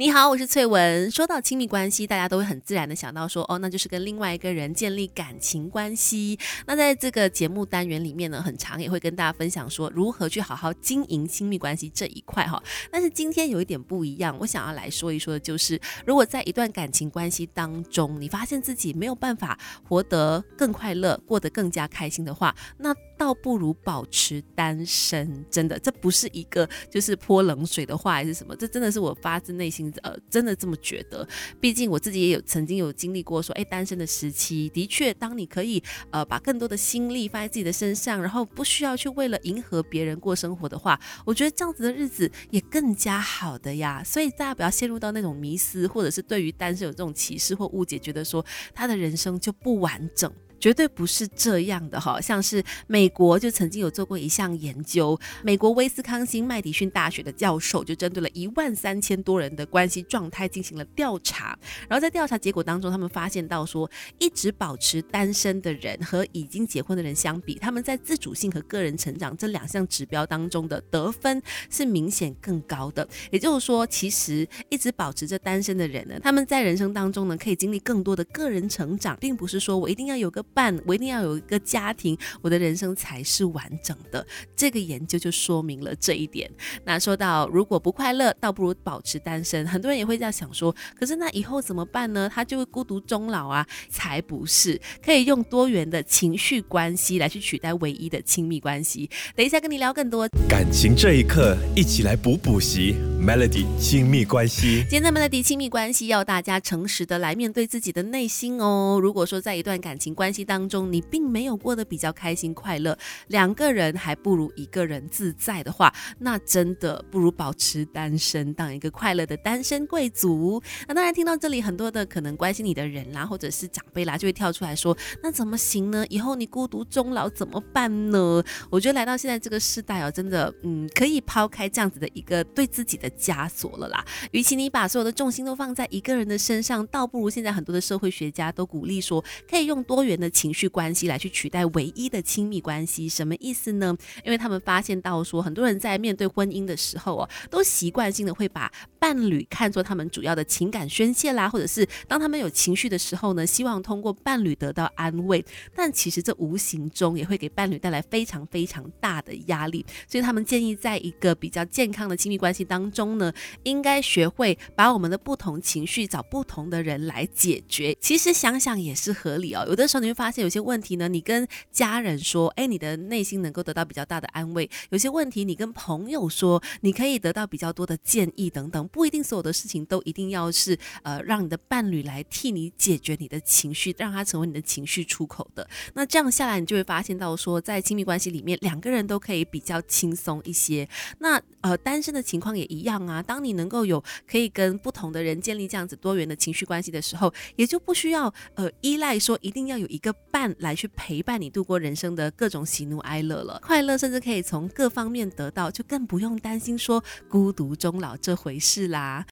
你好，我是翠文。说到亲密关系，大家都会很自然的想到说，哦，那就是跟另外一个人建立感情关系。那在这个节目单元里面呢，很长也会跟大家分享说，如何去好好经营亲密关系这一块哈。但是今天有一点不一样，我想要来说一说的就是，如果在一段感情关系当中，你发现自己没有办法活得更快乐，过得更加开心的话，那倒不如保持单身。真的，这不是一个就是泼冷水的话，还是什么？这真的是我发自内心。呃，真的这么觉得？毕竟我自己也有曾经有经历过，说哎，单身的时期，的确，当你可以呃把更多的心力放在自己的身上，然后不需要去为了迎合别人过生活的话，我觉得这样子的日子也更加好的呀。所以大家不要陷入到那种迷思，或者是对于单身有这种歧视或误解，觉得说他的人生就不完整。绝对不是这样的哈，像是美国就曾经有做过一项研究，美国威斯康星麦迪逊大学的教授就针对了一万三千多人的关系状态进行了调查，然后在调查结果当中，他们发现到说，一直保持单身的人和已经结婚的人相比，他们在自主性和个人成长这两项指标当中的得分是明显更高的。也就是说，其实一直保持着单身的人呢，他们在人生当中呢，可以经历更多的个人成长，并不是说我一定要有个。伴，我一定要有一个家庭，我的人生才是完整的。这个研究就说明了这一点。那说到如果不快乐，倒不如保持单身。很多人也会这样想说，可是那以后怎么办呢？他就会孤独终老啊？才不是，可以用多元的情绪关系来去取代唯一的亲密关系。等一下跟你聊更多感情这一刻，一起来补补习。Melody 亲密关系，今天的 Melody 亲密关系要大家诚实的来面对自己的内心哦。如果说在一段感情关系当中，你并没有过得比较开心快乐，两个人还不如一个人自在的话，那真的不如保持单身，当一个快乐的单身贵族。那当然听到这里，很多的可能关心你的人啦，或者是长辈啦，就会跳出来说，那怎么行呢？以后你孤独终老怎么办呢？我觉得来到现在这个时代哦，真的，嗯，可以抛开这样子的一个对自己的。枷锁了啦，与其你把所有的重心都放在一个人的身上，倒不如现在很多的社会学家都鼓励说，可以用多元的情绪关系来去取代唯一的亲密关系。什么意思呢？因为他们发现到说，很多人在面对婚姻的时候哦，都习惯性的会把伴侣看作他们主要的情感宣泄啦，或者是当他们有情绪的时候呢，希望通过伴侣得到安慰。但其实这无形中也会给伴侣带来非常非常大的压力。所以他们建议，在一个比较健康的亲密关系当中。呢，应该学会把我们的不同情绪找不同的人来解决。其实想想也是合理哦。有的时候你会发现有些问题呢，你跟家人说，哎，你的内心能够得到比较大的安慰；有些问题你跟朋友说，你可以得到比较多的建议等等。不一定所有的事情都一定要是呃让你的伴侣来替你解决你的情绪，让他成为你的情绪出口的。那这样下来，你就会发现到说，在亲密关系里面，两个人都可以比较轻松一些。那呃，单身的情况也一样。啊，当你能够有可以跟不同的人建立这样子多元的情绪关系的时候，也就不需要呃依赖说一定要有一个伴来去陪伴你度过人生的各种喜怒哀乐了。快乐甚至可以从各方面得到，就更不用担心说孤独终老这回事啦。